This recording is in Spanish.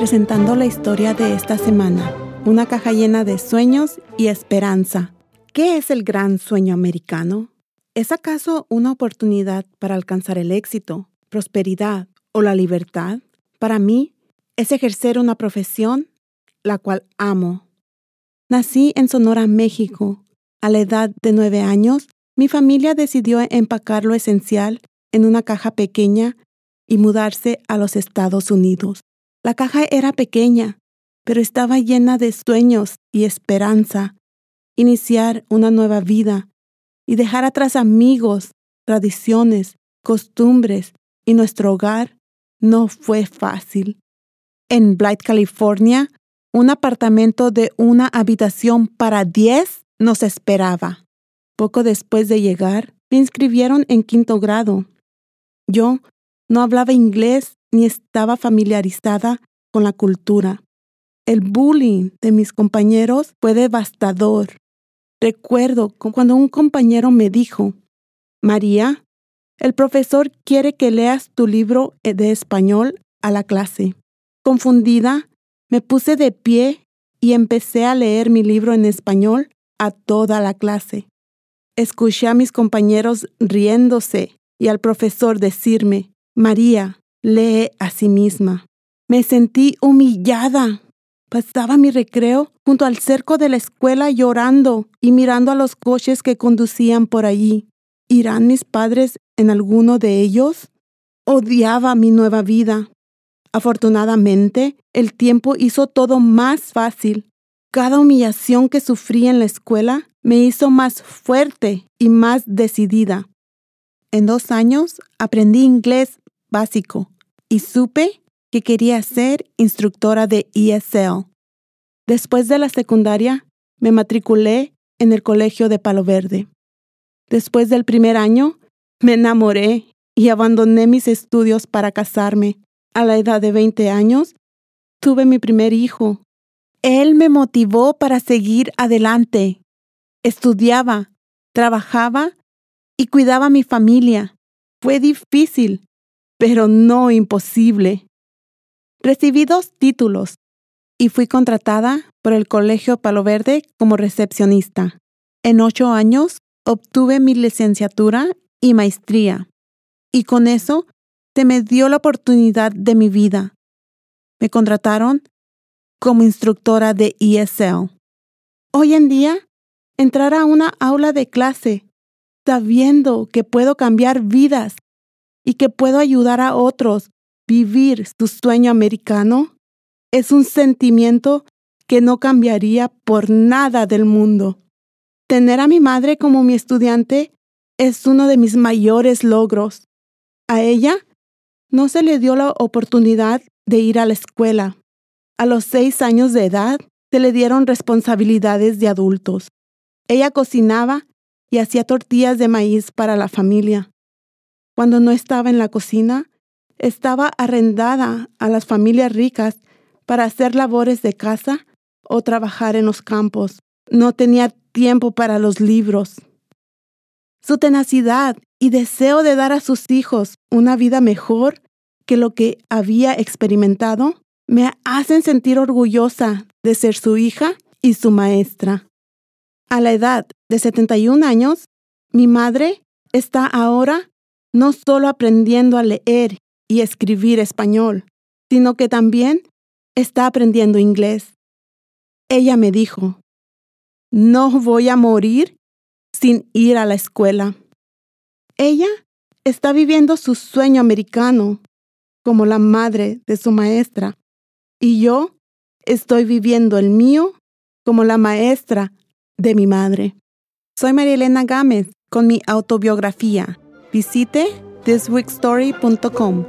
presentando la historia de esta semana, una caja llena de sueños y esperanza. ¿Qué es el gran sueño americano? ¿Es acaso una oportunidad para alcanzar el éxito, prosperidad o la libertad? Para mí, es ejercer una profesión la cual amo. Nací en Sonora, México. A la edad de nueve años, mi familia decidió empacar lo esencial en una caja pequeña y mudarse a los Estados Unidos. La caja era pequeña, pero estaba llena de sueños y esperanza. Iniciar una nueva vida y dejar atrás amigos, tradiciones, costumbres y nuestro hogar no fue fácil. En Blight, California, un apartamento de una habitación para 10 nos esperaba. Poco después de llegar, me inscribieron en quinto grado. Yo no hablaba inglés ni estaba familiarizada con la cultura. El bullying de mis compañeros fue devastador. Recuerdo cuando un compañero me dijo, María, el profesor quiere que leas tu libro de español a la clase. Confundida, me puse de pie y empecé a leer mi libro en español a toda la clase. Escuché a mis compañeros riéndose y al profesor decirme, María, lee a sí misma. Me sentí humillada. Pasaba mi recreo junto al cerco de la escuela llorando y mirando a los coches que conducían por allí. ¿Irán mis padres en alguno de ellos? Odiaba mi nueva vida. Afortunadamente, el tiempo hizo todo más fácil. Cada humillación que sufrí en la escuela me hizo más fuerte y más decidida. En dos años aprendí inglés básico y supe que quería ser instructora de ESL. Después de la secundaria, me matriculé en el Colegio de Palo Verde. Después del primer año, me enamoré y abandoné mis estudios para casarme a la edad de 20 años, tuve mi primer hijo. Él me motivó para seguir adelante. Estudiaba, trabajaba y cuidaba a mi familia. Fue difícil, pero no imposible. Recibí dos títulos y fui contratada por el Colegio Palo Verde como recepcionista. En ocho años obtuve mi licenciatura y maestría, y con eso se me dio la oportunidad de mi vida. Me contrataron como instructora de ESL. Hoy en día, entrar a una aula de clase sabiendo que puedo cambiar vidas y que puedo ayudar a otros vivir su sueño americano es un sentimiento que no cambiaría por nada del mundo. Tener a mi madre como mi estudiante es uno de mis mayores logros. A ella no se le dio la oportunidad de ir a la escuela. A los seis años de edad se le dieron responsabilidades de adultos. Ella cocinaba y hacía tortillas de maíz para la familia. Cuando no estaba en la cocina, estaba arrendada a las familias ricas para hacer labores de casa o trabajar en los campos. No tenía tiempo para los libros. Su tenacidad y deseo de dar a sus hijos una vida mejor que lo que había experimentado me hacen sentir orgullosa de ser su hija y su maestra. A la edad de 71 años, mi madre está ahora no solo aprendiendo a leer y escribir español, sino que también está aprendiendo inglés. Ella me dijo, no voy a morir sin ir a la escuela. Ella está viviendo su sueño americano como la madre de su maestra y yo estoy viviendo el mío como la maestra de mi madre. Soy María Elena Gámez con mi autobiografía. Visite thisweekstory.com.